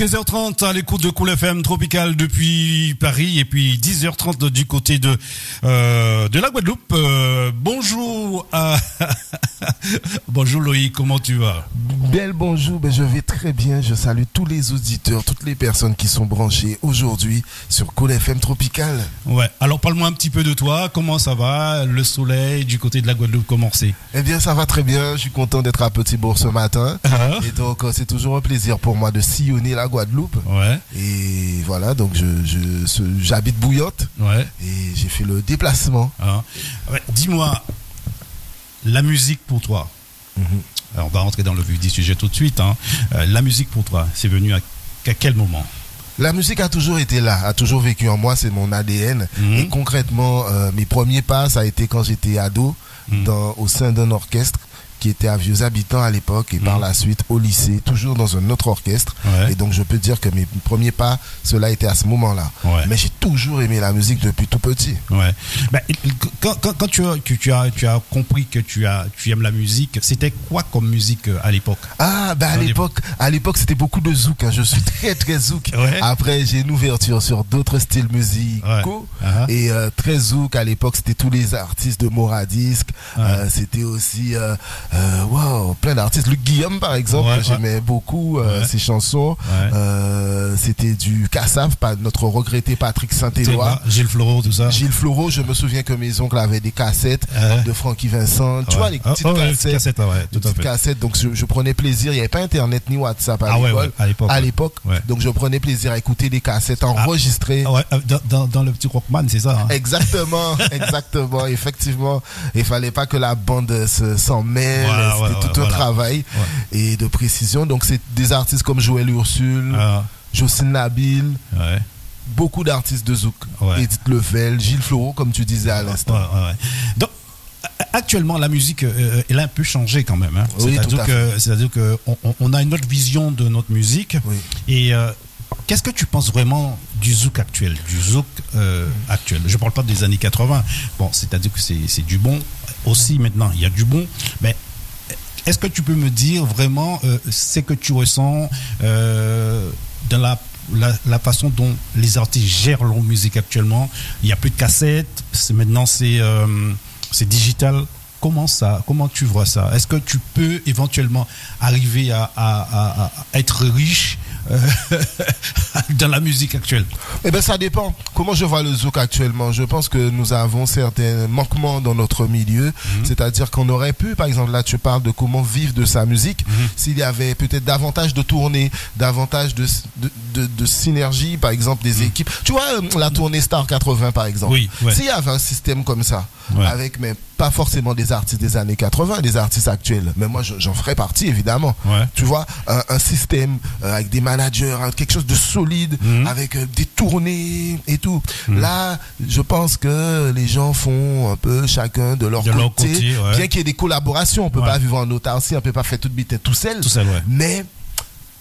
15h30 à l'écoute de Cool FM Tropical depuis Paris et puis 10h30 du côté de euh, de la Guadeloupe. Euh, bonjour à bonjour Loïc, comment tu vas? Belle bonjour, ben je vais très bien. Je salue tous les auditeurs, toutes les personnes qui sont branchées aujourd'hui sur Cool FM Tropical. Ouais. Alors parle-moi un petit peu de toi. Comment ça va? Le soleil du côté de la Guadeloupe, comment c'est? Eh bien, ça va très bien. Je suis content d'être à Petit Bourg ce matin. Ah. Et donc, euh, c'est toujours un plaisir pour moi de sillonner la Guadeloupe. Ouais. Et voilà, donc je, j'habite Bouillotte Ouais. et j'ai fait le déplacement. Hein. Ouais, Dis-moi, la musique pour toi. Mhm. Alors, on va rentrer dans le vif du sujet tout de suite. hein. Euh, la musique pour toi, c'est venu à, à quel moment? La musique a toujours été là, a toujours vécu en moi, c'est mon ADN. Mhm. Et concrètement, euh, mes premiers pas, ça a été quand j'étais ado, Mhm. dans, au sein d'un orchestre qui était à Vieux Habitants à l'époque et par Mhm. la suite au lycée, toujours dans un autre orchestre. Ouais. Et donc je peux dire que mes premiers pas, cela était à ce moment-là. Ouais. Mais j'ai toujours aimé la musique depuis tout petit. Ouais. Ben, quand, quand, quand tu, as, tu, as, tu as compris que tu, as, tu aimes la musique, c'était quoi comme musique euh, à l'époque? Ah, bah à l'époque, à l'époque c'était beaucoup de zouk. hein. Je suis très très zouk. Ouais. Après, j'ai une ouverture sur d'autres styles musicaux. Uh-huh. Et euh, très zouk à l'époque, c'était tous les artistes de Moradisc. Euh, c'était aussi, euh, wow, plein d'artistes. Luc Guillaume, par exemple, Ouais, j'aimais beaucoup euh, Ouais. ses chansons. Ouais. Euh, c'était du Cassav, notre regretté Patrick Saint-Éloi. Gilles Floro, tout ça Gilles Floreau, je me souviens que mes oncles avaient des cassettes Ouais. de Francky Vincent. Tu Ouais. vois, les Ah, petites oh, cassettes. cassettes, tout à petites fait. cassettes. Donc je, je prenais plaisir. Il n'y avait pas Internet ni WhatsApp à Ah ouais, l'école. ouais, à l'époque, À l'époque. Donc je prenais plaisir à écouter des cassettes enregistrées. Ah ouais, euh, dans, dans, dans le petit Rockman, c'est ça hein Exactement, exactement, effectivement. Il fallait pas que la bande se- s'en mêle. Voilà, C'était tout un travail et de précision. Donc c'est des artistes comme Joël Ursule, Ah, Jocelyne Nabil, ouais. beaucoup d'artistes de Zouk. Ouais. Edith Level, Gilles Floreau, comme tu disais à l'instant. Ouais, ouais, ouais. Donc, a- actuellement, la musique, euh, elle a un peu changé quand même. hein. Oui, C'est-à-dire que on, a une autre vision de notre musique. Oui. Et euh, qu'est-ce que tu penses vraiment du zouk actuel, du zouk euh, actuel? Je parle pas des années 80. Bon, c'est-à-dire que c'est c'est du bon. Aussi, maintenant, il y a du bon. Mais est-ce que tu peux me dire vraiment euh, ce que tu ressens euh, dans la, façon dont les artistes gèrent leur musique actuellement? Il n'y a plus de cassettes, maintenant c'est euh, c'est digital. Comment ça Comment tu vois ça? Est-ce que tu peux éventuellement arriver à être riche euh, dans la musique actuelle Eh ben ça dépend. Comment je vois le zouk actuellement? Je pense que nous avons certains manquements dans notre milieu. Mhm. C'est-à-dire qu'on aurait pu, par exemple, là tu parles de comment vivre de sa musique. Mhm. S'il y avait peut-être davantage de tournées, davantage de, de, de- de synergie, par exemple, des équipes. Tu vois, euh, la tournée Star 80, par exemple. Mhm. Oui, ouais. S'il y avait un système comme ça, Ouais. avec mais pas forcément des artistes des années 80, des artistes actuels, mais moi je- j'en ferais partie évidemment. Ouais. Tu vois, un, un système euh, avec des managers, hein, quelque chose de solide, Mhm. avec euh, des tournées et tout. Là, je pense que les gens font un peu chacun de leur De côté. leur côté, ouais. Bien qu'il y ait des collaborations, on peut pas vivre en autarcie, on peut pas faire toute bite tout seul. Tout seul. Mais,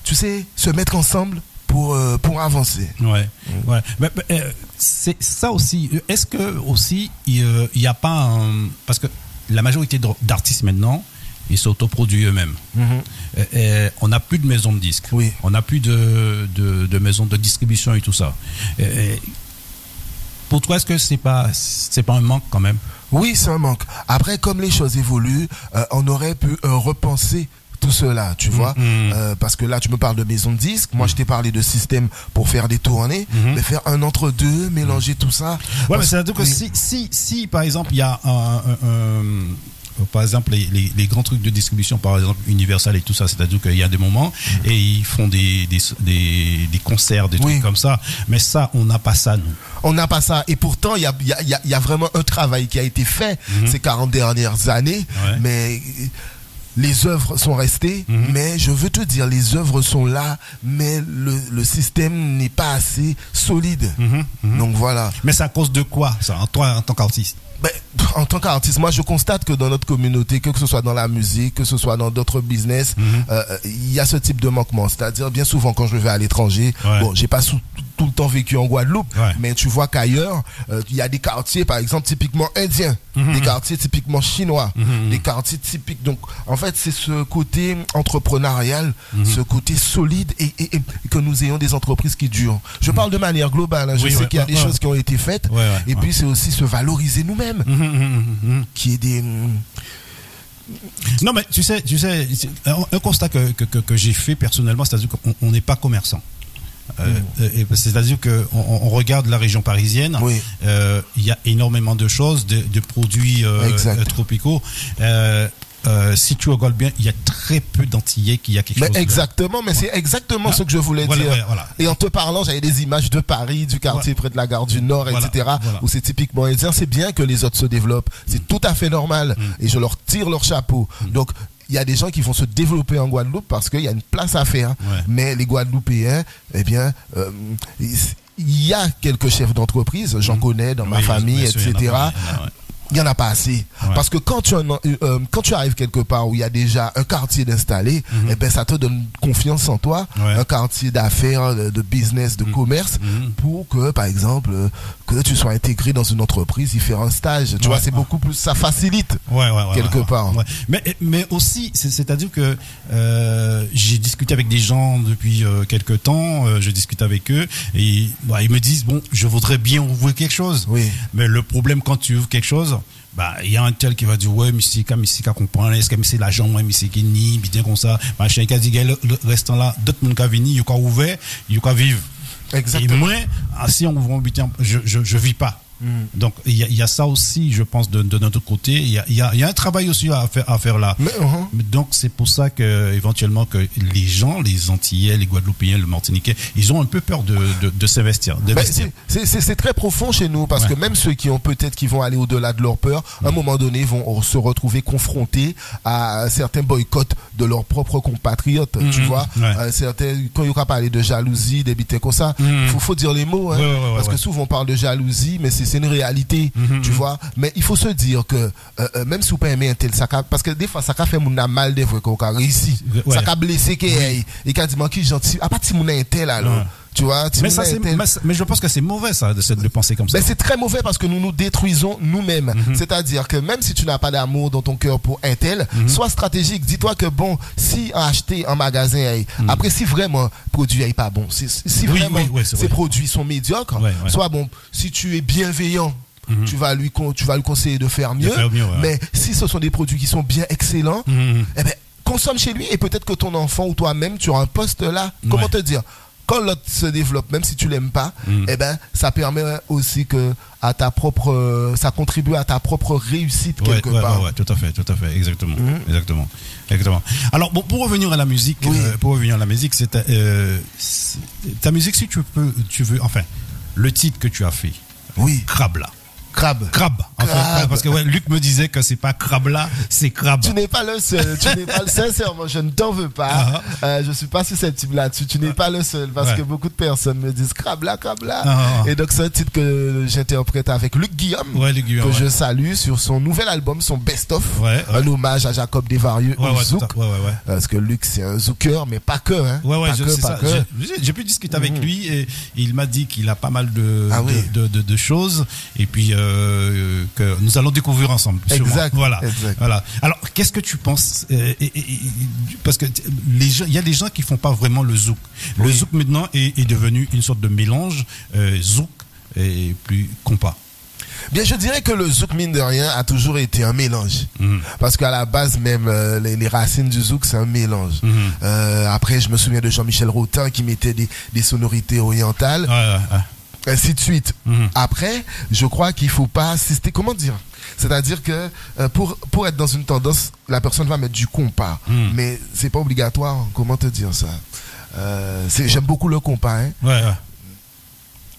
tu sais, se mettre ensemble pour, euh, pour avancer. Ouais, ouais. Mais, mais, euh, c'est ça aussi. Est-ce que aussi il n'y a pas un... parce que la majorité d'ar- d'artistes maintenant ils s'autoproduisent eux-mêmes. Euh, euh, on n'a plus de maison de disques. Oui. On n'a plus de, de, de maison de distribution et tout ça. Euh, pour toi, est-ce que c'est pas c'est pas un manque quand même? Oui, c'est un manque. Après, comme les choses évoluent, euh, on aurait pu euh, repenser tout cela, tu vois. Mhm. Euh, parce que là, tu me parles de maison de disques. Moi, je t'ai parlé de système pour faire des tournées. Mhm. Mais faire un entre-deux, mélanger tout ça. Ouais, mais c'est-à-dire que si, si, si, par exemple, il y a un, un- un- par exemple, les, les- les grands trucs de distribution, par exemple, Universal et tout ça, c'est-à-dire qu'il y a des moments et ils font des, des, des, des concerts, des trucs comme ça. Mais ça, on n'a pas ça, nous. On n'a pas ça. Et pourtant, il y a, il y, a, y a- vraiment un travail qui a été fait ces 40 dernières années. Ouais. Mais les œuvres sont restées. Mhm. Mais je veux te dire, les œuvres sont là. Mais le, le système n'est pas assez solide. Donc voilà. Mais c'est à cause de quoi, ça, en toi, en tant qu'artiste? Ben, en tant qu'artiste, moi je constate que dans notre communauté, que ce soit dans la musique, que ce soit dans d'autres business, Mhm. euh, il y a ce type de manquement. C'est-à-dire bien souvent quand je vais à l'étranger, Ouais. bon, j'ai pas sou- tout le temps vécu en Guadeloupe, Ouais. mais tu vois qu'ailleurs, euh, il y a des quartiers, par exemple, typiquement indiens, Mhm. des quartiers typiquement chinois, des quartiers typiques. Donc, en fait, c'est ce côté entrepreneurial, Mhm. ce côté solide et, et- et que nous ayons des entreprises qui durent. Je parle de manière globale. hein. Je Mhm. Oui, sais ouais, qu'il y a ouais, des ouais. choses qui ont été faites. Et puis, c'est aussi se valoriser nous-mêmes, Mhm, mhm, mhm, mhm. qui est des. Non, mais tu sais, tu sais, un, constat que, que, que- que j'ai fait personnellement, c'est-à-dire qu'on on n'est pas commerçant. Euh, et- C'est-à-dire qu'on on on regarde la région parisienne, Mm. Oui. euh, il y a énormément de choses, de, de produits euh, euh, tropicaux. Euh, euh, si tu regardes bien, il y a très peu d'Antillais qui a quelque Mais chose. de- exactement, mais c'est exactement ce que je voulais Voilà, dire. ouais, voilà. Et en te parlant, j'avais des images de Paris, du quartier près de la gare du Nord, etc., où c'est typiquement indien. C'est bien que les autres se développent. C'est tout à fait normal. Mm. Et je leur tire leur chapeau. Donc, il y a des gens qui vont se développer en Guadeloupe parce qu'il y a une place à faire. Ouais. Mais les Guadeloupéens, eh bien, euh, il y a quelques chefs d'entreprise, j'en connais dans ma famille, sûr, il il. Il n'y en a pas assez. Ouais. Parce que quand tu, en- euh, quand tu arrives quelque part où il y a déjà un quartier d'installé, eh ben, ça te donne confiance en toi, Mhm. Ouais. un quartier d'affaires, de, de business, de commerce, Mhm. pour que, par exemple, euh, que tu sois intégré dans une entreprise, y faire un stage. Tu Ouais, vois, c'est beaucoup plus, ça facilite. Ouais, ouais, ouais, quelque part. ouais. Mais, mais aussi, c'est- c'est-à-dire que euh, j'ai discuté avec des gens depuis euh, quelques temps, euh, je discute avec eux, et bah, ils me disent, bon, je voudrais bien ouvrir quelque chose. Oui. Mais le problème quand tu ouvres quelque chose, bah, il y a un tel qui va dire, ouais, mais c'est comme ici qu'à comprendre, est-ce que c'est l'argent, c'est qui ni, bien comme ça, machin, qui a dit, le, restant là, d'autres monde qui venir, il y a ouvert, il y a vivre. Exactement. Et moi, ah, si on ouvre un butin, je, je, je vis pas. Donc il y, a- il y a ça aussi, je pense, de, de notre côté. Il y a, il y a- il y a un travail aussi à faire, à faire là. Mais, uh-huh. Mais Donc c'est pour ça que éventuellement que les gens, les Antillais, les Guadeloupéens, le Martiniquais, ils ont un peu peur de, de, de s'investir. Ben, c'est- c'est c'est- c'est très profond chez nous parce Ouais. que même ceux qui ont peut-être qui vont aller au-delà de leur peur, à un moment donné vont se retrouver confrontés à certains boycotts de leurs propres compatriotes, tu Mhm. vois. Ouais. Euh, certains, quand il y aura parler de jalousie, des comme ça, Mhm. faut, faut dire les mots, hein, Ouais, parce que souvent on parle de jalousie, mais c'est c'est une réalité, Mhm, tu vois. Mais il faut se dire que euh, euh, même si vous pas aimer un tel, ça parce que des fois ça a fait mon mal des fois qu'on a réussi, Ouais. ça a blessé qu'il et qu'a dit moi qui gentil, à part si mon un tel alors, Ouais. Tu vois. si mais, ça, un mais, mais je pense que c'est mauvais ça de, de penser comme ça. ben, c'est très mauvais parce que nous nous détruisons nous-mêmes. Mhm. C'est-à-dire que même si tu n'as pas d'amour dans ton cœur pour un tel, sois stratégique. Dis-toi que bon, si acheter en magasin, hey, après si vraiment le produit n'est pas bon, si, si Mhm. Oui, vraiment oui, oui, c'est ces vrai. produits sont médiocres, Ouais, ouais. soit bon, si tu es bienveillant. Tu vas lui tu vas lui conseiller de faire mieux, faire mieux, ouais, mais si ce sont des produits qui sont bien excellents, Mhm. eh ben, consomme chez lui et peut-être que ton enfant ou toi-même tu auras un poste là. Comment te dire? Quand l'autre se développe, même si tu l'aimes pas, Mm. eh ben ça permet aussi que à ta propre, ça contribue à ta propre réussite Ouais, quelque ouais, part. ouais, tout à fait, tout à fait, exactement, Mhm. exactement, exactement. Alors bon, pour revenir à la musique, Oui. euh, pour revenir à la musique, c'est ta, euh, c'est- ta musique, si tu peux, tu veux, enfin, le titre que tu as fait, Oui, Crabla. Crabe. Crabe. En fait, Crabe. parce que ouais, Luc me disait que c'est pas Crabla, c'est Crabe. Tu n'es pas le seul. Tu n'es pas le sincèrement. Je ne t'en veux pas. Ah. Euh, je suis pas susceptible là-dessus. Tu n'es pas le seul parce Ouais. que beaucoup de personnes me disent crabla, crabla. Ah. Et donc c'est un titre que j'interprète avec Luc Guillaume. Ouais, Luc Guillaume, que je salue sur son nouvel album, son best of. Un hommage à Jacob Desvarieux Ouais, au zouk. Parce que Luc c'est un zouker, mais pas que. Hein. Ouais, ouais. J'ai- pu discuter avec lui et il m'a dit qu'il a pas mal Ah de- de choses et puis euh, que nous allons découvrir ensemble. Exact, Voilà. exact. Voilà. Alors, qu'est-ce que tu penses euh, et- et- et- Parce que t- les gens, il y a des gens qui font pas vraiment le zouk. Le Oui. zouk maintenant est, est devenu une sorte de mélange euh, zouk et plus compas. Bien, je dirais que le zouk, mine de rien, a toujours été un mélange. Mhm. Parce qu'à la base, même, euh, les, les racines du zouk, c'est un mélange. Mhm. Euh, après, je me souviens de Jean-Michel Rotin qui mettait des, des sonorités orientales, Ouais, ouais, ouais. Ainsi de suite. Mhm. Après, je crois qu'il faut pas assister. Comment dire? C'est-à-dire que euh, pour, pour être dans une tendance, la personne va mettre du compas. Mhm. Mais c'est pas obligatoire. Comment te dire ça? Euh, J'aime beaucoup le compas, hein. Ouais, ouais.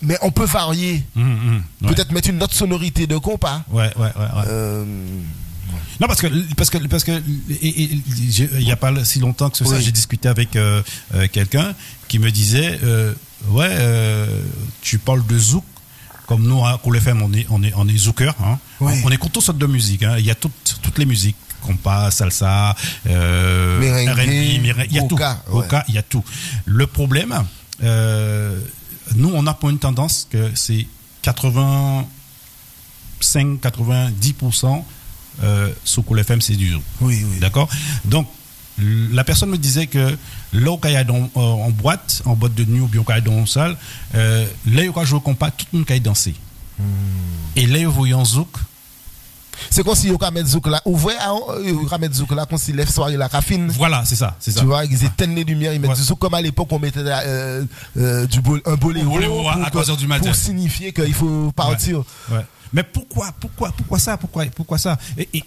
mais on peut varier. Mhm, mhm. Ouais. Peut-être mettre une autre sonorité de compas. Ouais, ouais, ouais, ouais. Euh, Non, parce que parce que parce que il n'y a pas si longtemps que ça, Oui. j'ai discuté avec euh, quelqu'un qui me disait euh, ouais, euh, tu parles de zouk comme nous à Cool FM, on est on est on est zouker, hein. On, on écoute toutes sortes de musique, hein. il y a toutes toutes les musiques compas, salsa, euh, Merengue, R&B, merengue, il y a roca, tout, ouais. roca, il y a tout. Le problème, euh, nous, on a pour une tendance que c'est 85-90% euh, sous Cool FM, c'est du zouk. Oui, oui. D'accord? Donc, la personne me disait que là où il y a dans- euh, en boîte, en boîte de nuit ou bien quand il y a dans salle, euh, là où il y a joué compas, tout le monde danser. Hmm. Et là où il y a un zouk, C'est comme si yo ka mettre zouk là. Ouvrez, yo ka mettre zouk là, comme si lève soirée la cafine. voilà, c'est ça, c'est ça. Tu vois, ils éteignent les lumières, ils mettent du zouk comme à l'époque on mettait euh, euh, du un boléro, à- pour, à 3 heures du matin. pour signifier qu'il faut partir. Mais pourquoi, pourquoi, pourquoi ça, pourquoi, pourquoi ça? Et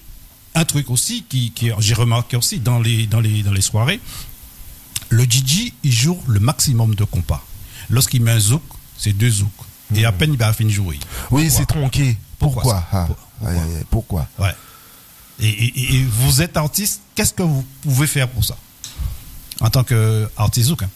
un truc aussi qui, qui j'ai remarqué aussi dans les, dans les, dans les soirées, le DJ il joue le maximum de compas. Lorsqu'il met un zouk, c'est deux zouks. Et à peine il va finir de jouer. Oui, c'est tronqué. Pourquoi Pourquoi, Ah, Ouais. Et vous êtes artiste, qu'est-ce que vous pouvez faire pour ça? En tant qu'artiste zouk. hein.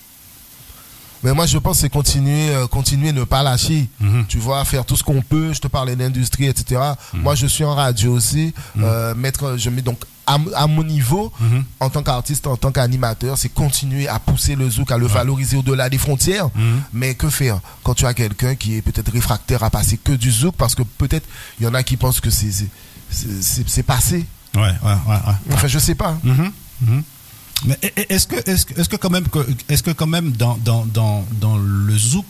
Mais moi, je pense que c'est continuer, euh, continuer, ne pas lâcher. Mhm. Tu vois, faire tout ce qu'on peut. Je te parlais d'industrie, etc. Mhm. Moi, je suis en radio aussi. Euh, mettre, je mets donc à, mon niveau, Mhm. en tant qu'artiste, en tant qu'animateur, c'est continuer à pousser le zouk, à le valoriser au-delà des frontières. Mhm. Mais que faire quand tu as quelqu'un qui est peut-être réfractaire à passer que du zouk? Parce que peut-être il y en a qui pensent que c'est passé. Ouais, ouais, ouais. ouais. Enfin, je sais pas. Mais e- e- est-ce que, est-ce que, est-ce que quand même, que- est-ce que quand même dans, dans, dans, dans le zouk,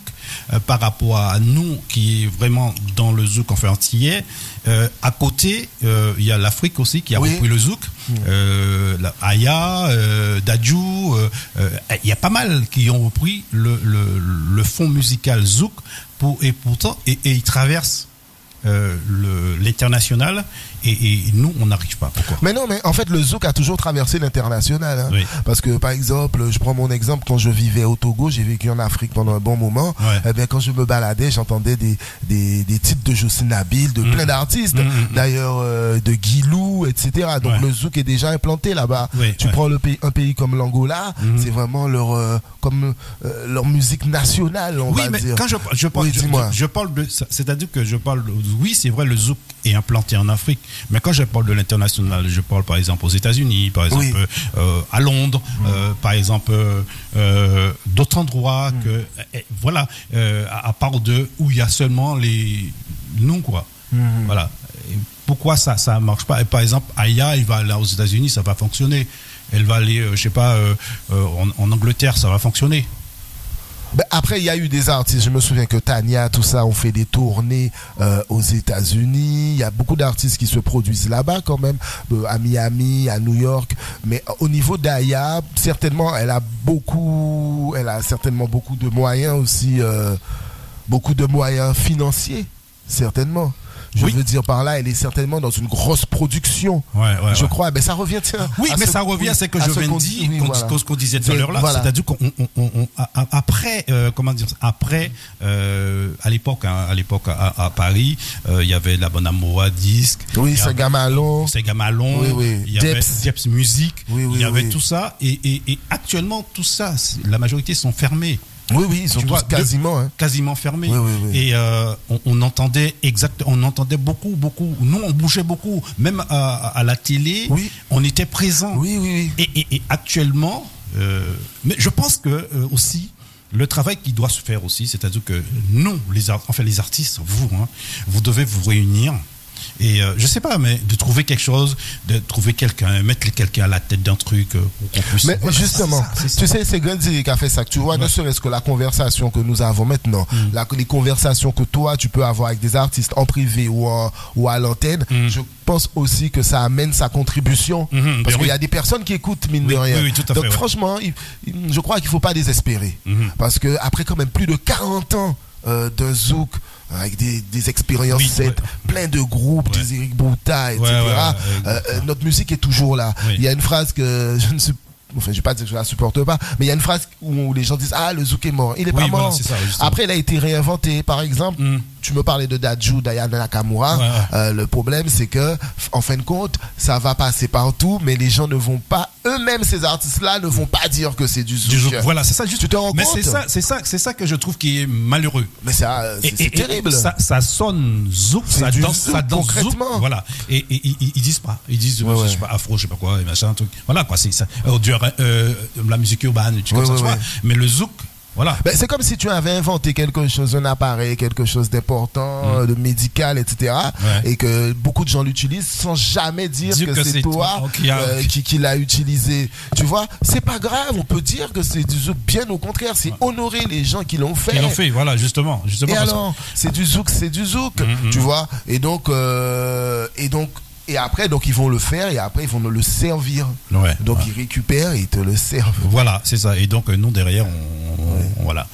euh, par rapport à nous qui est vraiment dans le zouk enfin entier, euh, à côté, euh, il y a l'Afrique aussi qui a Oui. repris le zouk, euh, la Aya, euh, Dadju, euh, euh, il y a pas mal qui ont repris le, le, le fond musical zouk pour, et pourtant, et, et ils traversent euh, l'international et, et nous on n'arrive pas. Pourquoi? Mais non, mais en fait, le zouk a toujours traversé l'international. hein. Oui. Parce que, par exemple, je prends mon exemple, quand je vivais au Togo, j'ai vécu en Afrique pendant un bon moment. Ouais. Eh bien, quand je me baladais, j'entendais des, des, des titres de Jocelyne Nabil, de Mhm. plein d'artistes. Mhm, mhm. D'ailleurs, euh, de Guilou, etc. Donc, Ouais. le zouk est déjà implanté là-bas. Oui, tu ouais. prends le pays, un pays comme l'Angola, c'est vraiment leur, euh, comme, euh, leur musique nationale, on oui, va mais dire. quand je, je parle, Oui, je, je- parle de, c'est-à-dire que je parle, oui, c'est vrai, le zouk est implanté en Afrique, mais quand je parle de l'international, je parle par exemple aux États-Unis, par exemple Oui. euh, à Londres, euh, par exemple euh, d'autres endroits que, eh, voilà, euh, à, à part de où il y a seulement les nous quoi, voilà. Et pourquoi ça ça marche pas? Et Par exemple, Aya, il va aller aux États-Unis, ça va fonctionner. Elle va aller, je sais pas, en, en Angleterre, ça va fonctionner. Ben, après, il y a eu des artistes. Je me souviens que Tania, tout ça, ont fait des tournées euh, aux États-Unis. Il y a beaucoup d'artistes qui se produisent là-bas quand même, euh, à Miami, à New York. Mais euh, au niveau d'Aya, certainement, elle a beaucoup, elle a certainement beaucoup de moyens aussi, beaucoup de moyens financiers, certainement. Je Oui. veux dire par là, elle est certainement dans une grosse production. Ouais, ouais, je ouais. crois. Ben ça revient, tiens. Oui, mais ce- ça revient, c'est que je ce viens de dire, ce qu'on disait tout à C'est- l'heure là, voilà. c'est-à-dire qu'on on- on- on- a- a- après, euh, comment dire, après, euh, à l'époque, hein, à l'époque à, à Paris, euh, il y avait la Bonne Amour à disque, Oui, c'est Gamalon. Sega Malon, Oui, oui. il y avait. Depps Music, Oui, oui, il y avait tout ça, et, et- et actuellement tout ça, c'est- la majorité sont fermés. Oui, oui, ils sont Tu tous vois, de- quasiment. hein. quasiment fermés. Oui, oui, oui. Et euh, on, on entendait exact, on entendait beaucoup, beaucoup. Nous, on bougeait beaucoup, même à, à la télé. On était présents. Oui, oui, oui. Et, et- et actuellement, euh, mais je pense que euh, aussi le travail qui doit se faire aussi, c'est-à-dire que nous, les enfin les artistes, vous, hein, vous devez vous réunir. Et euh, je sais pas, mais de trouver quelque chose, de trouver quelqu'un, mettre quelqu'un à la tête d'un truc euh, pour qu'on puisse. Mais Voilà, justement, ça, c'est tu ça. sais, c'est Gandhi qui a fait ça. Tu vois, ne serait-ce que la conversation que nous avons maintenant, Mm. la- les conversations que toi, tu peux avoir avec des artistes en privé ou, en- ou à l'antenne, Mm. je pense aussi que ça amène sa contribution. Mhm, parce qu'il y a des personnes qui écoutent, mine Oui, de rien. oui, oui, tout à Donc fait, ouais. franchement, il- il- je crois qu'il ne faut pas désespérer. Mhm. Parce que après quand même plus de 40 ans euh, d'un zouk, avec des, des expériences Oui, ouais. plein de groupes, Ouais. des Eric Bouta, etc. Euh, euh, notre musique est toujours là. Oui. Il y a une phrase que je ne Enfin, je vais pas dire que je la supporte pas, mais il y a une phrase où les gens disent Ah, le zouk est mort. Il est Oui, pas voilà, mort. ça. Après, il a été réinventé. Par exemple, Mm. Tu me parlais de Daju, Diana Nakamura. Ouais, ouais. Euh, le problème, c'est que, en fin de compte, ça va passer partout, mais les gens ne vont pas, eux-mêmes, ces artistes-là, ne vont pas dire que c'est du zouk. Du zouk. Voilà, c'est ça juste. Tu te rends Mais compte? c'est ça, c'est ça, c'est ça que je trouve qui est malheureux. Mais ça, euh, c'est et- terrible. Ça, ça sonne zouk, ça danse, zouk, ça danse concrètement. zouk, voilà. Et, et- et- ils, disent pas, ils disent, Ouais, euh, je ouais. sais pas, afro, je sais pas quoi, et machin, truc. Voilà quoi, c'est ça. Euh, du- euh, la musique urbaine, tu Ouais, comme ça, ouais, tu vois. ouais. Mais le zouk, Voilà. Ben, c'est comme si tu avais inventé quelque chose, un appareil, quelque chose d'important, de médical, etc. Ouais. Et que beaucoup de gens l'utilisent sans jamais dire, Dire que, que c'est toi toi qui a- euh, qui, qui l'a utilisé. Tu vois, c'est pas grave, on peut dire que c'est du zouk. Bien au contraire, c'est honorer les gens qui l'ont fait. Ils l'ont fait, voilà, justement. justement Et que- alors, c'est du zouk, c'est du zouk, Mhm. tu vois. Et donc, euh, et donc, et après, donc ils vont le faire et après ils vont le servir. Ouais, Donc ouais. ils récupèrent et ils te le servent. Voilà, c'est ça. Et donc, euh, nous, derrière, on, on- voilà.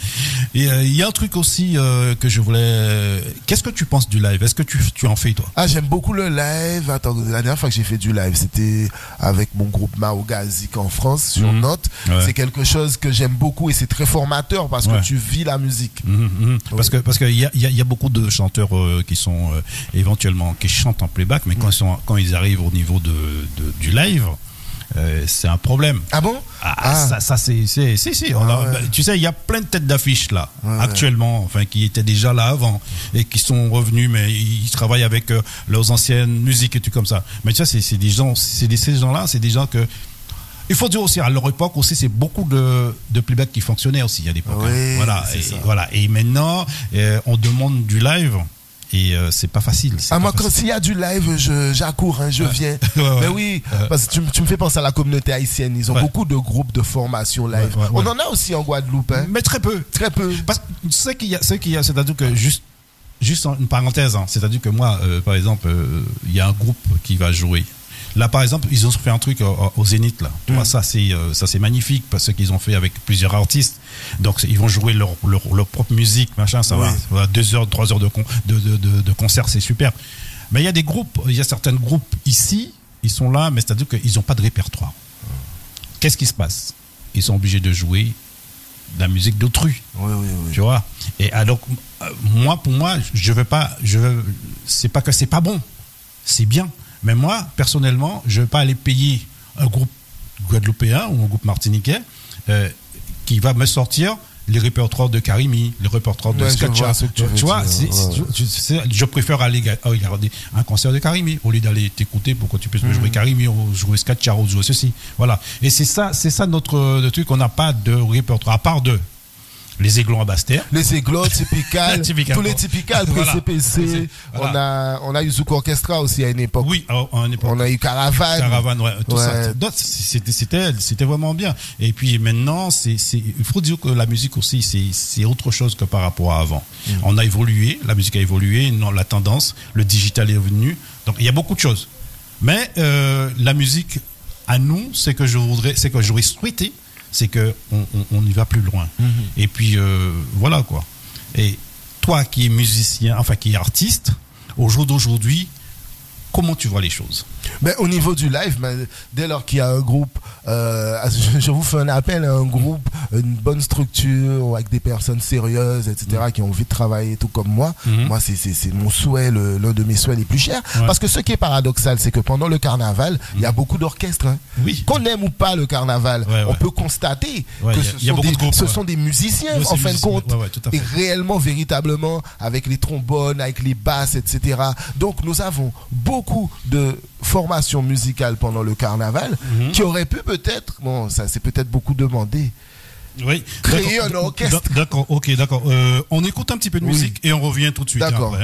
Et euh, il y a un truc aussi euh, que je voulais... Qu'est-ce que tu penses du live? Est-ce que tu, tu en fais, toi? Ah, j'aime beaucoup le live. Attends, la dernière fois que j'ai fait du live, c'était avec mon groupe Maogazik en France sur Mhm. Note. Ouais. C'est quelque chose que j'aime beaucoup et c'est très formateur parce Ouais. que tu vis la musique. Mhm, mhm. Parce que parce qu'il y a, il y, a, y a beaucoup de chanteurs euh, qui sont éventuellement qui chantent en playback, mais quand ils sont quand ils arrivent au niveau de, de- du live, euh, c'est un problème. Ah bon? Ah, Ah. ça, ça c'est c'est si si. Ah ouais. tu sais, il y a plein de têtes d'affiches là Ouais, actuellement, enfin qui étaient déjà là avant et qui sont revenus, mais ils travaillent avec euh, leurs anciennes musiques et tout comme ça. Mais tu sais, c'est des gens, c'est des ces gens-là, c'est des gens que il faut dire aussi, à leur époque aussi, c'est beaucoup de, de playback qui fonctionnait aussi à l'époque. hein. Oui, voilà, et, voilà. Et maintenant, euh, on demande du live et euh, c'est pas facile. c'est Ah, pas moi, quand s'il y a du live, j'accours, hein, je viens. Ouais, ouais. Mais oui, parce que tu, me- tu me fais penser à la communauté haïtienne. Ils ont beaucoup de groupes de formation live. On en a aussi en Guadeloupe, hein. Mais très peu. Très peu. Parce que ce qu'il y a, ce qu'il y a, c'est-à-dire que juste, juste une parenthèse, hein, c'est-à-dire que moi, euh, par exemple, euh, il y a un groupe qui va jouer. Là, par exemple, ils ont fait un truc au, au Zénith là. Tu vois, ça c'est euh, ça c'est magnifique parce qu'ils ont fait avec plusieurs artistes. Donc ils vont jouer leur, leur, leur propre musique, machin, ça Oui. va. Deux heures, trois heures de, con- de, de, de, de concert, c'est super. Mais il y a des groupes, il y a certains groupes ici, ils sont là, mais c'est-à-dire qu'ils n'ont pas de répertoire. Qu'est-ce qui se passe? Ils sont obligés de jouer de la musique d'autrui Oui, oui, oui. tu vois? Et alors euh, moi pour moi je veux pas je veux c'est pas que c'est pas bon c'est bien mais moi personnellement je veux pas aller payer un groupe guadeloupéen ou un groupe martiniquais euh, qui va me sortir les répertoires de Karimi, les répertoires de Ouais, Skatcha. tu vois, je, préfère aller ga- euh, regarder un concert de Karimi au lieu d'aller t'écouter pour que tu puisses me Mhm. jouer Karimi ou jouer Skatcha ou jouer ceci. Voilà. Et c'est ça, c'est ça notre le truc. On n'a pas de répertoire à part de les aiglons à Basse-Terre. Les églots, typicales, Typical. tous les typicales, Voilà. Voilà. On a, on a eu Zouk Orchestra aussi à une époque. Oui, à, à une époque. On a eu Caravane. Caravane, ouais, tout Ouais. ça. C'était, c'était, c'était vraiment bien. Et puis maintenant, c'est, c'est, il faut dire que la musique aussi, c'est, c'est autre chose que par rapport à avant. Mm. On a évolué, la musique a évolué, non, la tendance, le digital est venu. Donc il y a beaucoup de choses. Mais euh, la musique, à nous, c'est que je voudrais, c'est que j'aurais souhaité, c'est que on, on, on y va plus loin. Mm-hmm. Et puis euh, voilà quoi. Et toi qui es musicien, enfin qui es artiste, au jour d'aujourd'hui, comment tu vois les choses? Mais au niveau du live, mais dès lors qu'il y a un groupe, euh, je, je vous fais un appel à un groupe, une bonne structure, avec des personnes sérieuses, etc., qui ont envie de travailler tout comme moi. Mhm. Moi, c'est- mon souhait, l'un de mes souhaits les plus chers. Ouais. Parce que ce qui est paradoxal, c'est que pendant le carnaval, il y a beaucoup d'orchestres. hein. Oui. Qu'on aime ou pas le carnaval, Ouais, ouais. on peut constater que il y a- ce, y a sont, des, de groupes, ce sont des musiciens, en fin de compte. Et réellement, véritablement, avec les trombones, avec les basses, etc. Donc, nous avons beaucoup de formations musicales pendant le carnaval Mhm. qui auraient pu peut-être, bon, ça c'est peut-être beaucoup demandé, Oui. Créer un orchestre. D'ac- D'accord, ok, d'accord. Euh, on écoute un petit peu de Oui. musique et on revient tout de suite. D'accord.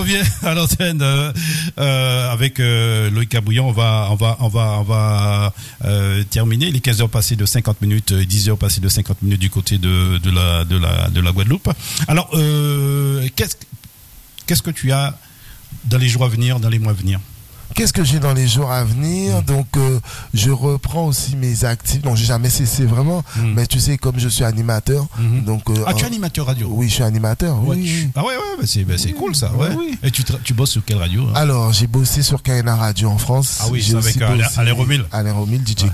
Revient à l'antenne euh, euh, avec euh, Loïc Cabouillon. On va on va on va on va euh, terminer les 15 heures passées de 50 minutes, euh, 10 heures passées de 50 minutes du côté de, de la de la de la Guadeloupe. Alors qu'est-ce qu'est-ce que tu as dans les jours à venir, dans les mois à venir? Qu'est-ce que j'ai dans les jours à venir Mm. Donc, euh, je reprends aussi mes actifs. Donc, j'ai jamais cessé vraiment. Mm. Mais tu sais, comme je suis animateur, Mhm. donc. euh, Ah, tu es euh, animateur radio? Oui, je suis animateur. Ouais, oui, tu-. Ah ouais, ouais, bah c'est bah c'est cool ça. Ouais. Oui. Et tu, tu bosses sur quelle radio hein? Alors, j'ai bossé sur KNA Radio en France. Ah oui, j'ai avec, aussi Alain- bossé- Alain Romil. Alain Romil, DJ.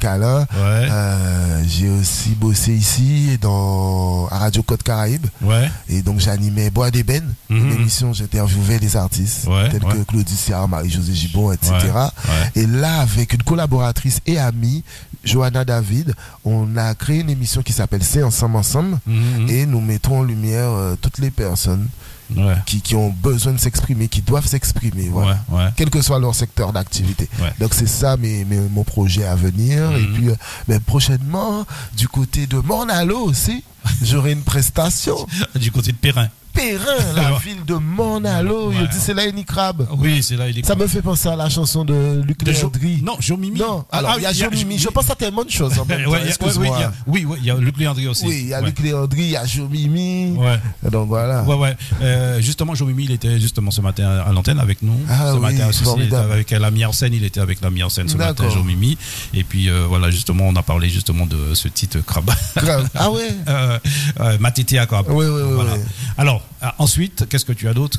Euh, j'ai aussi bossé ici dans à Radio Côte Caraïbe Ouais. et donc j'animais Bois d'Ébène, Mhm. une émission où j'interviewais des artistes tels que Claudie Sierra, Marie-Josée Gibon, etc. Ouais. Et là, avec une collaboratrice et amie, Johanna David, on a créé une émission qui s'appelle C'est ensemble ensemble Mhm. et nous mettons en lumière euh, toutes les personnes Ouais. qui, qui ont besoin de s'exprimer, qui doivent s'exprimer, voilà. Ouais. Ouais. Quel que soit leur secteur d'activité. Donc c'est ça mes, mes- mon projet à venir. Et Mhm. puis euh, ben, prochainement, du côté de Mornalo aussi, j'aurai une prestation. Du côté de Perrin. Perrin, la Ouais. ville de Mornalo, Ouais. il dit c'est là une crabe. Oui, c'est là il est. Ça me fait penser à la chanson de Luc Léandry. Non, Jean Mimi. Non, alors il y a Jean Mimi. Je pense à tellement de choses en même temps. oui, il y a- oui, oui, il y a Luc Léandry aussi. Oui, il y a. Luc Léandry, il y a Jean Mimi. Ouais. Donc voilà. Ouais, ouais. Euh, justement, Jean Mimi, il était justement ce matin à l'antenne avec nous. Ah ce oui, matin aussi, il était formidable. avec la mise en scène. Il était avec la en scène ce matin, D'accord. Jean Mimi. Et puis euh, voilà, justement, on a parlé justement de ce titre Crab. Grave. Ah ouais euh, euh, Matete à Crab. Oui, oui, oui. Voilà. oui. Alors, euh, ensuite, qu'est-ce que tu as d'autre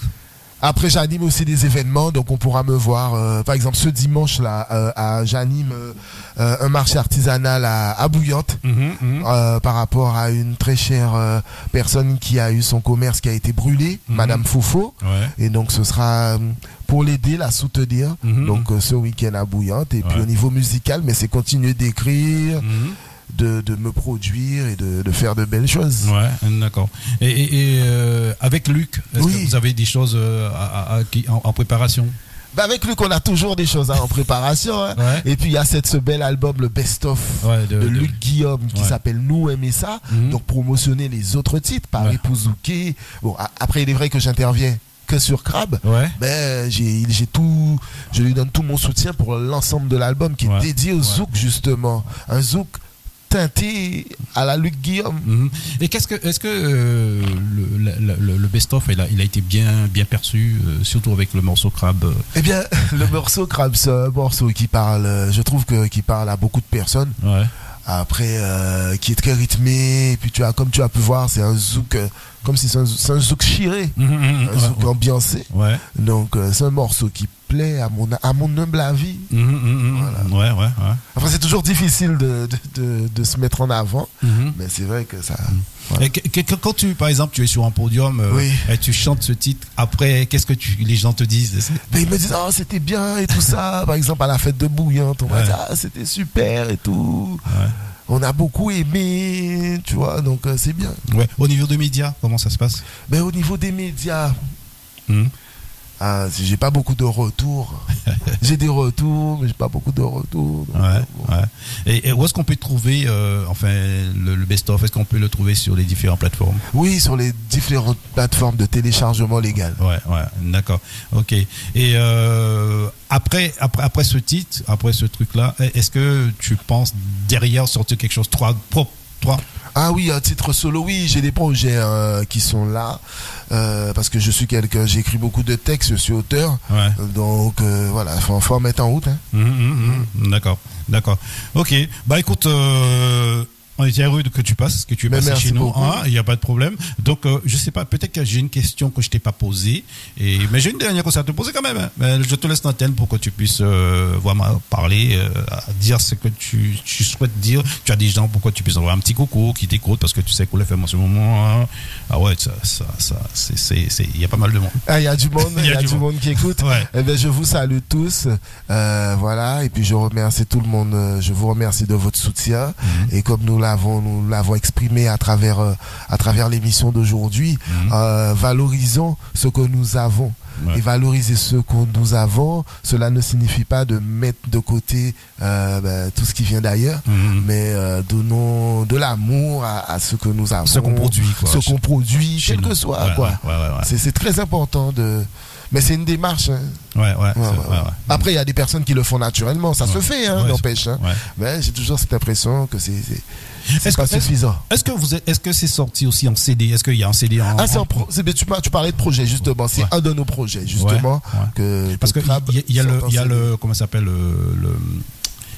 Après, j'anime aussi des événements, donc on pourra me voir. euh, par exemple, ce dimanche là, euh, j'anime euh, un marché artisanal à, à Bouillante. Mhm, mhm. par rapport à une très chère personne qui a eu son commerce qui a été brûlé, Mhm. Madame Foufo. Ouais. Et donc ce sera pour l'aider, la soutenir. Donc ce week-end à Bouillante. Et puis au niveau musical, mais c'est continuer d'écrire. De, de me produire et de, de faire de belles choses. Ouais, d'accord. Et, et- et, euh, avec Luc, est-ce Oui. que vous avez des choses euh, à- à- à- qui- en, en préparation? Bah avec Luc, on a toujours des choses hein, en préparation. hein. Ouais. Et puis il y a cette, ce bel album, le Best of. Ouais, de, Luc Guillaume qui Ouais. s'appelle Nous aimer ça Mhm. donc promotionner les autres titres Paris. Pouzouké bon après il est vrai que j'interviens que sur Crab Ouais. ben j'ai j'ai tout je lui donne tout mon soutien pour l'ensemble de l'album qui est Ouais. dédié au Ouais. zouk justement un zouk teinté à la Luc Guillaume Mhm. Et qu'est-ce que, est-ce que euh, le, le- le- le best-of, il a, il a été bien, bien perçu, euh, surtout avec le morceau Crabe eh bien le morceau Crab c'est un morceau qui parle euh, je trouve que qui parle à beaucoup de personnes Ouais. après euh, qui est très rythmé et puis tu as comme tu as pu voir c'est un zouk comme si c'est un, zouk chiré Mhm, mhm, un zouk ouais. ambiancé. Donc c'est un morceau qui plaît à mon, à mon humble avis. Mhm. Ouais, ouais, ouais. Enfin c'est toujours difficile de, de, de, de se mettre en avant, Mhm. mais c'est vrai que ça... Et que- que- quand tu, par exemple, tu es sur un podium euh, et tu chantes ce titre, après, qu'est-ce que tu, les gens te disent? Mais ils me disent, oh c'était bien et tout ça. Par exemple à la fête de Bouillante, on va Ouais. dire, ah c'était super et tout. On a beaucoup aimé, tu vois, donc euh, c'est bien. Ouais. Au niveau des médias, comment ça se passe? Mais au niveau des médias. Ah, j'ai pas beaucoup de retours. j'ai des retours, mais j'ai pas beaucoup de retours. donc, Ouais, bon. ouais. Et, et où est-ce qu'on peut trouver, euh, enfin, le, le best-of? Est-ce qu'on peut le trouver sur les différentes plateformes? Oui, sur les différentes plateformes de téléchargement légal. Ouais, ouais, d'accord. Ok. Et euh, après, après, après ce titre, après ce truc-là, est-ce que tu penses derrière sortir quelque chose toi, propre, toi Ah oui, un titre solo, oui, j'ai des projets euh, qui sont là, euh, parce que je suis quelqu'un, j'écris beaucoup de textes, je suis auteur, Ouais. donc euh, voilà, il faut, faut en mettre en route. hein. Mhm, mhm, mhm. D'accord, d'accord. Ok. Bah écoute, euh, on était heureux que tu passes, que tu es passé chez nous. hein, Il n'y a pas de problème. Donc, euh, je sais pas, peut-être que j'ai une question que je t'ai pas posée. Et, mais j'ai une dernière question à te poser quand même. hein. Je te laisse l'antenne pour que tu puisses euh, vraiment parler, euh, à dire ce que tu, tu souhaites dire. Tu as des gens pour que tu puisses envoyer un petit coucou qui t'écoutent parce que tu sais qu'on les fait en ce moment. hein. Ah ouais, ça, ça, ça, c'est, c'est, c'est- il y a pas mal de monde. Ah, il y a du monde, il y a, du monde. qui écoute. Ouais. Eh bien, je vous salue tous, euh, voilà, et puis je remercie tout le monde, je vous remercie de votre soutien, Mhm. et comme nous l'avons, nous l'avons exprimé à travers, euh, à travers l'émission d'aujourd'hui, Mhm. euh, valorisons ce que nous avons. Ouais. Et valoriser ce que nous avons, cela ne signifie pas de mettre de côté euh, ben, tout ce qui vient d'ailleurs, Mhm. mais euh, donnons de l'amour à, à ce que nous avons, Ce qu'on produit, quoi. ce qu'on produit, quel que soit, Ouais, quoi. ouais. C'est c'est très important de, mais c'est une démarche. hein. Ouais, ouais. Après, il y a des personnes qui le font naturellement. Ça se fait, hein, n'empêche. hein. Mais j'ai toujours cette impression que c'est c'est- Est-ce pas que- est-ce- suffisant. Est-ce que vous est-ce que c'est sorti aussi en CD Est-ce qu'il y a un CD en Ah, c'est en- pro- tu, par- tu parlais de projet, justement. C'est Ouais. un de nos projets, justement. Ouais, ouais. Que, Parce que il y, a- il y a le, il y a le, comment ça s'appelle le, le-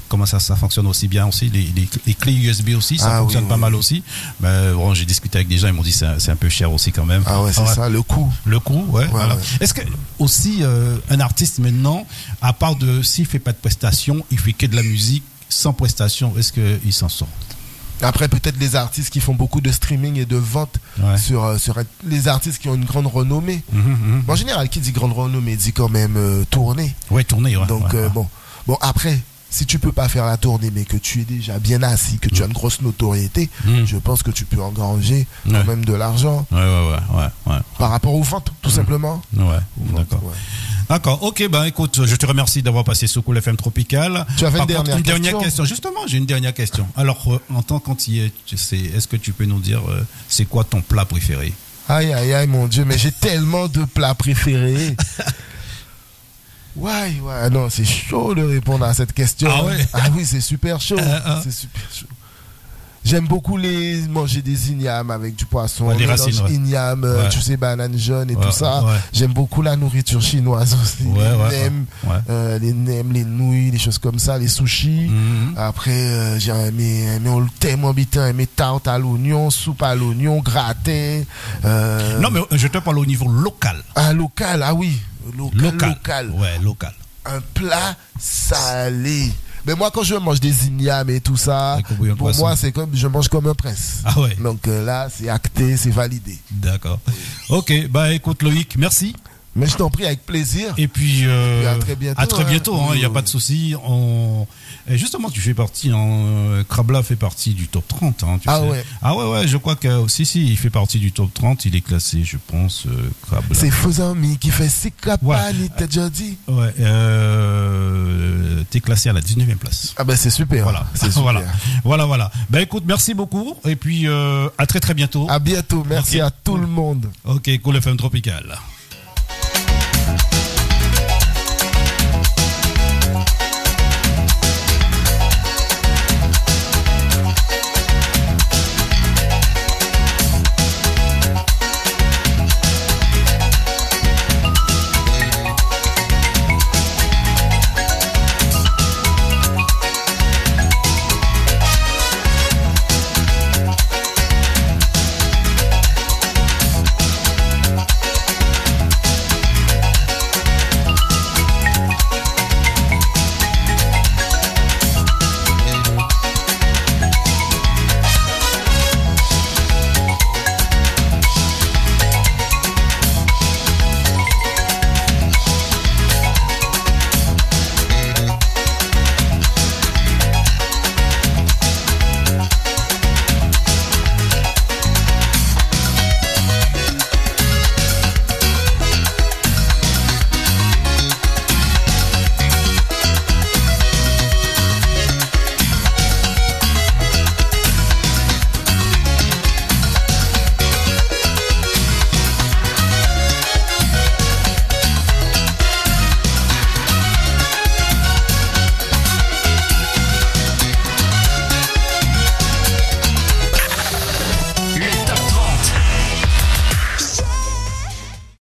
comment ça, ça fonctionne aussi bien aussi les, les, les clés USB aussi, ça Ah, fonctionne oui, pas oui, mal aussi. Mais bon, j'ai discuté avec des gens, ils m'ont dit c'est un- c'est un peu cher aussi quand même. Ah ouais, c'est ça, le coup. Le coût, ouais. voilà. ouais. Est-ce que aussi euh, un artiste maintenant, à part de s'il fait pas de prestations, il fait que de la musique sans prestation, est-ce qu'il s'en sort? Après, peut-être les artistes qui font beaucoup de streaming et de vente Ouais. sur, euh, sur les artistes qui ont une grande renommée. Mhm, mhm. En général, qui dit grande renommée dit quand même euh, tournée. Ouais, ouais. Donc, ouais, euh, bon. Bon, après, si tu peux pas faire la tournée, mais que tu es déjà bien assis, que tu as une grosse notoriété, Mm. je pense que tu peux engranger quand même de l'argent Ouais, ouais, ouais, ouais, ouais. par rapport aux ventes, tout simplement. Ouais, Aux ventes, d'accord. D'accord, ok, ben écoute, je te remercie d'avoir passé ce Cool FM Tropical. Tu avais une contre, dernière une dernière question question. Justement, j'ai une dernière question. Alors, euh, en tant qu'antillais, tu sais, est-ce que tu peux nous dire euh, c'est quoi ton plat préféré? Aïe, aïe, aïe, mon Dieu, mais j'ai tellement de plats préférés. Ouais, ouais, non, c'est chaud de répondre à cette question. Ah hein. ouais? Ah oui, c'est super chaud. Euh, euh. C'est super chaud. J'aime beaucoup les manger des ignames avec du poisson. Ouais, les racines, ouais. igname, euh, Ouais. tu sais, banane jaune et tout ça. J'aime beaucoup la nourriture chinoise aussi. Ouais, les ouais, nems, euh, les nems, les nouilles, les choses comme ça, les sushis. Mhm. Après, euh, j'ai aimé, aimé on le tellement bitin, aimé tarte à l'oignon, soupe à l'oignon, gratin. Euh, Non, mais je te parle au niveau local. un local, ah oui. Local, Local. local. Ouais, local. Un plat salé. Mais moi, quand je mange des ignames et tout ça, pour poisson. moi, c'est comme, je mange comme un prince. Ah ouais. Donc euh, là, c'est acté, c'est validé. D'accord. Ok, bah écoute Loïc, merci. Mais je t'en prie, avec plaisir. Et puis, euh, Et à très bientôt, À très hein. bientôt, il Oui, n'y a pas de souci. On... Justement, tu fais partie, en... euh, Krabla fait partie du top 30. hein, tu Ah sais. ouais. Ah ouais, ouais, je crois que si, si, il fait partie du top 30. Il est classé, je pense, euh, Krabla. C'est faux ami qui fait si Ouais. capani, t'as déjà dit Ouais, euh, t'es classé à la 19e place. Ah ben c'est super. Voilà, C'est super. voilà, voilà, voilà. Ben écoute, merci beaucoup. Et puis, euh, à très très bientôt. À bientôt. Merci à tout le monde. Ok, Cool FM Tropical.